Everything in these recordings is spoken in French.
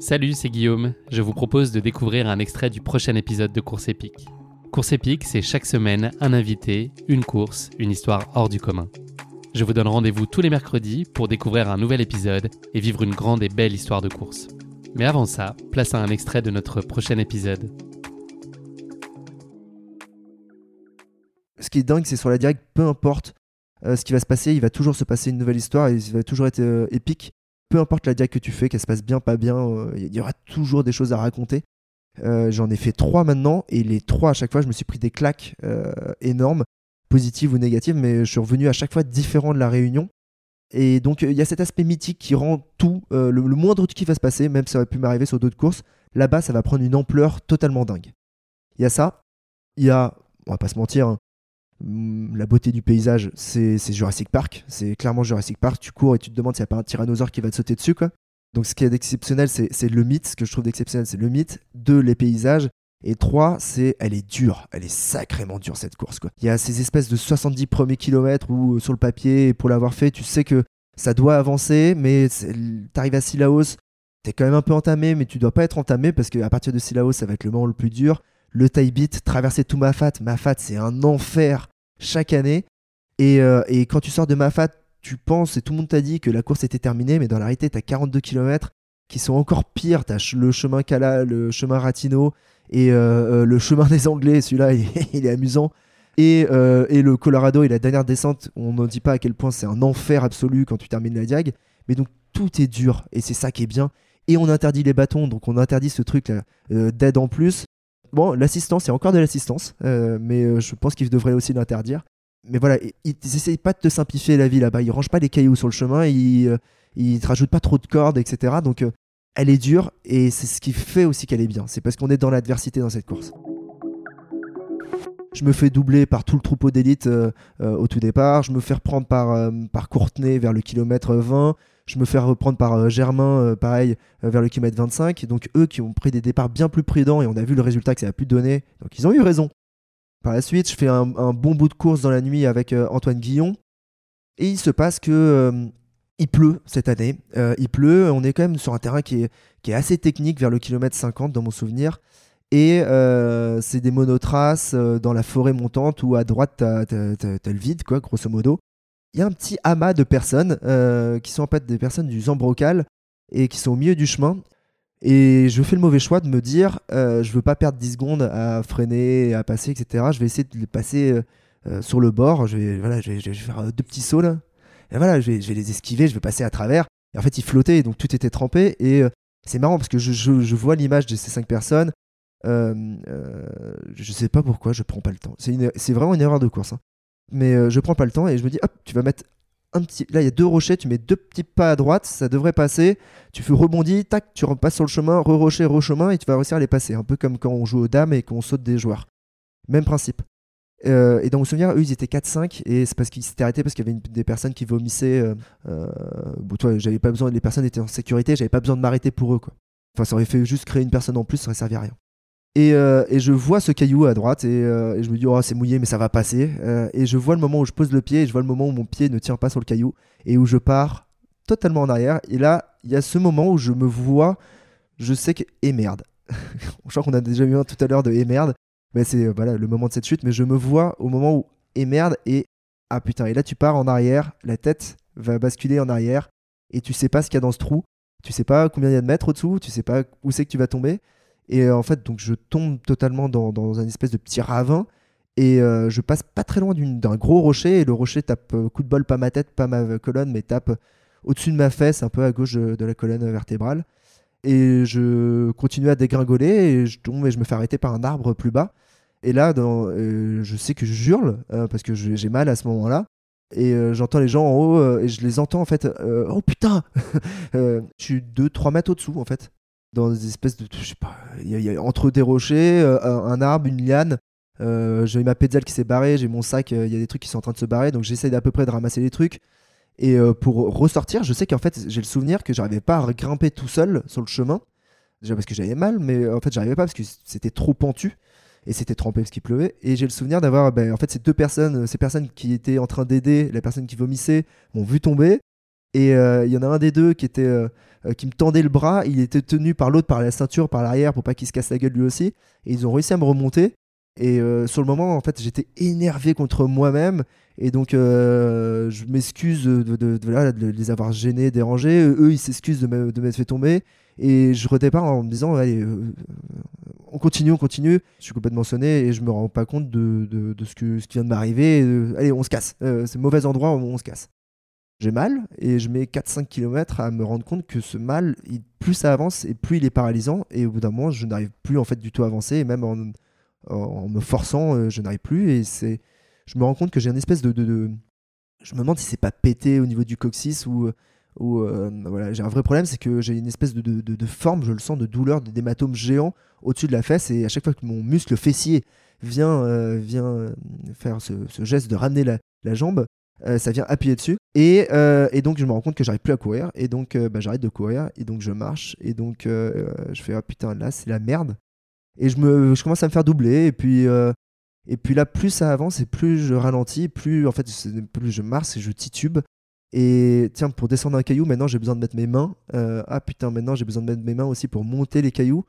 Salut, c'est Guillaume. Je vous propose de découvrir un extrait du prochain épisode de Course épique. Course épique, c'est chaque semaine un invité, une course, une histoire hors du commun. Je vous donne rendez-vous tous les mercredis pour découvrir un nouvel épisode et vivre une grande et belle histoire de course. Mais avant ça, place à un extrait de notre prochain épisode. Ce qui est dingue, c'est sur la directe, peu importe euh, ce qui va se passer, il va toujours se passer une nouvelle histoire et il va toujours être euh, épique peu importe la diag que tu fais, qu'elle se passe bien, pas bien, euh, il y aura toujours des choses à raconter. Euh, j'en ai fait trois maintenant, et les trois à chaque fois, je me suis pris des claques euh, énormes, positives ou négatives, mais je suis revenu à chaque fois différent de la réunion. Et donc il y a cet aspect mythique qui rend tout, le, moindre truc qui va se passer, même si ça aurait pu m'arriver sur d'autres courses, là-bas ça va prendre une ampleur totalement dingue. Il y a ça, il y a, on va pas se mentir, hein, la beauté du paysage, c'est Jurassic Park. C'est clairement Jurassic Park. Tu cours et tu te demandes s'il n'y a pas un tyrannosaure qui va te sauter dessus. Quoi. Donc ce qui est d'exceptionnel, c'est le mythe. Ce que je trouve d'exceptionnel, c'est le mythe. Deux, les paysages. Et trois, c'est elle est dure. Elle est sacrément dure cette course. Quoi. Il y a ces espèces de 70 premiers kilomètres où sur le papier, pour l'avoir fait, tu sais que ça doit avancer, mais t'arrives à Sillaos, t'es quand même un peu entamé, mais tu dois pas être entamé parce qu'à partir de Sillaos, ça va être le moment le plus dur le taille beat, traverser tout Mafat. Mafat, c'est un enfer chaque année. Euh, et, quand tu sors de Mafat, tu penses, et tout le monde t'a dit que la course était terminée, mais dans la réalité, tu as 42 km qui sont encore pires. Tu as le chemin Cala, le chemin Ratino et euh, euh, le chemin des Anglais. Celui-là, il, est amusant. Et, le Colorado et la dernière descente, on ne dit pas à quel point c'est un enfer absolu quand tu termines la diag. Mais donc, tout est dur. Et c'est ça qui est bien. Et on interdit les bâtons, donc on interdit ce truc d'aide en plus. Bon, l'assistance, a encore de l'assistance, euh, mais euh, je pense qu'ils devraient aussi l'interdire. Mais voilà, ils n'essayent pas de te simplifier la vie là-bas. Ils rangent pas les cailloux sur le chemin, ils, euh, ils te rajoutent pas trop de cordes, etc. Donc elle est dure et c'est ce qui fait aussi qu'elle est bien. C'est parce qu'on est dans l'adversité dans cette course. Je me fais doubler par tout le troupeau d'élite au tout départ. Je me fais reprendre par, par Courtenay vers le kilomètre 20. Je me fais reprendre par euh, Germain, euh, pareil, euh, vers le kilomètre 25. Donc eux qui ont pris des départs bien plus prudents et on a vu le résultat que ça a pu donner. Donc ils ont eu raison. Par la suite, je fais un, bon bout de course dans la nuit avec Antoine Guillon. Et il se passe que il pleut cette année. il pleut. On est quand même sur un terrain qui est, qui est assez technique vers le kilomètre 50 dans mon souvenir. Et c'est des monotraces dans la forêt montante où à droite, t'as, as, le vide, quoi, grosso modo il y a un petit amas de personnes euh, qui sont en fait des personnes du Zambrocal et qui sont au milieu du chemin. Et je fais le mauvais choix de me dire, euh, je veux pas perdre 10 secondes à freiner, à passer, etc. Je vais essayer de les passer euh, sur le bord. Je vais, voilà, je vais, faire deux petits sauts là. Et voilà, je vais, je vais, les esquiver, je vais passer à travers. Et en fait, ils flottaient, donc tout était trempé. Et c'est marrant parce que je, je, vois l'image de ces cinq personnes. Je sais pas pourquoi, je prends pas le temps. C'est vraiment une erreur de course. Hein. Mais euh, je prends pas le temps et je me dis, hop, tu vas mettre un petit. Là, il y a deux rochers, tu mets deux petits pas à droite, ça devrait passer. Tu fais rebondi, tac, tu repasses sur le chemin, re-rocher, re-chemin et tu vas réussir à les passer. Un peu comme quand on joue aux dames et qu'on saute des joueurs. Même principe. Euh, et dans mon souvenir, eux, ils étaient 4-5 et c'est parce qu'ils s'étaient arrêtés parce qu'il y avait des personnes qui vomissaient. Euh, bon, toi, j'avais pas besoin, les personnes étaient en sécurité, j'avais pas besoin de m'arrêter pour eux. Enfin, ça aurait fait juste créer une personne en plus, ça aurait servi à rien. Euh, et, je vois ce caillou à droite euh, et, je me dis, oh, c'est mouillé, mais ça va passer. Euh, et je vois le moment où je pose le pied et je vois le moment où mon pied ne tient pas sur le caillou et où je pars totalement en arrière. Et là, il y a ce moment où je me vois, je sais que, et merde. je crois qu'on a déjà eu un tout à l'heure de et merde. Mais c'est voilà, le moment de cette chute, mais je me vois au moment où et merde et ah putain. Et là, tu pars en arrière, la tête va basculer en arrière et tu sais pas ce qu'il y a dans ce trou. Tu sais pas combien il y a de mètres au-dessous, tu sais pas où c'est que tu vas tomber. Et euh, en fait, donc je tombe totalement dans, un espèce de petit ravin. Et euh, je passe pas très loin d'un gros rocher. Et le rocher tape, euh, coup de bol, pas ma tête, pas ma colonne, mais tape au-dessus de ma fesse, un peu à gauche de, la colonne vertébrale. Et je continue à dégringoler et je tombe et je me fais arrêter par un arbre plus bas. Et là, je sais que je hurle parce que j'ai mal à ce moment-là. Et j'entends les gens en haut et je les entends en fait. oh putain Je suis 2-3 mètres au-dessous en fait dans des espèces de. Je sais pas, il y, a entre des rochers, euh, un arbre, une liane. Euh, j'ai ma pédale qui s'est barrée, j'ai mon sac, euh, il y a des trucs qui sont en train de se barrer, donc j'essaie d'à peu près de ramasser les trucs. Et pour ressortir, je sais qu'en fait, j'ai le souvenir que j'arrivais pas à grimper tout seul sur le chemin. Déjà parce que j'avais mal, mais en fait, j'arrivais pas parce que c'était trop pentu et c'était trempé parce qu'il pleuvait. Et j'ai le souvenir d'avoir, ben, en fait, ces deux personnes, ces personnes qui étaient en train d'aider la personne qui vomissait, m'ont vu tomber Et il y en a un des deux qui était qui me tendait le bras, il était tenu par l'autre par la ceinture, par l'arrière, pour pas qu'il se casse la gueule lui aussi. Et ils ont réussi à me remonter. Et sur le moment, en fait, j'étais énervé contre moi-même. Et donc, je m'excuse de, les avoir gênés, dérangés. Eux, ils s'excusent de m'être fait tomber. Et je redépare en me disant, allez, on continue, on continue. Je suis complètement sonné et je me rends pas compte de, ce, qui vient de m'arriver. allez, on se casse. Euh, c'est mauvais endroit, on, se casse. J'ai mal et je mets 4-5 km à me rendre compte que ce mal, plus ça avance et plus il est paralysant. Et au bout d'un moment, je n'arrive plus en fait du tout à avancer. Et même en, me forçant, euh, je n'arrive plus. Et c'est, je me rends compte que j'ai une espèce de, Je me demande si c'est pas pété au niveau du coccyx ou où euh, voilà, j'ai un vrai problème, c'est que j'ai une espèce de, de, forme, je le sens, de douleur, d'hématome géant au-dessus de la fesse, et à chaque fois que mon muscle fessier vient, euh, vient faire ce, geste de ramener la jambe, ça vient appuyer dessus. Et, et, donc je me rends compte que j'arrive plus à courir, et donc bah, j'arrête de courir, et donc je marche, et donc je fais ah putain là c'est la merde. Et je, me, je commence à me faire doubler, et puis et puis là, plus ça avance et plus je ralentis, plus en fait, plus je marche et je titube. Et tiens, pour descendre un caillou, maintenant j'ai besoin de mettre mes mains. Euh, ah putain, maintenant j'ai besoin de mettre mes mains aussi pour monter les cailloux.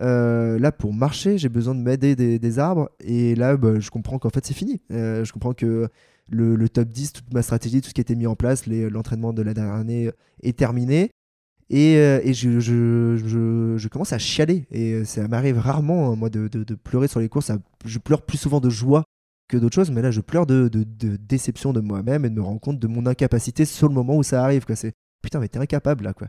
Euh, là, pour marcher, j'ai besoin de m'aider des, arbres. Et là, bah, je comprends qu'en fait, c'est fini. Euh, je comprends que le, top 10, toute ma stratégie, tout ce qui a été mis en place, l'entraînement de la dernière année est terminé. Et, je, je, commence à chialer. Et ça m'arrive rarement, hein, moi, de, de, pleurer sur les courses. je pleure plus souvent de joie que d'autres choses, mais là je pleure de, déception de moi-même et de me rendre compte de mon incapacité sur le moment où ça arrive. C'est putain, mais t'es incapable là quoi.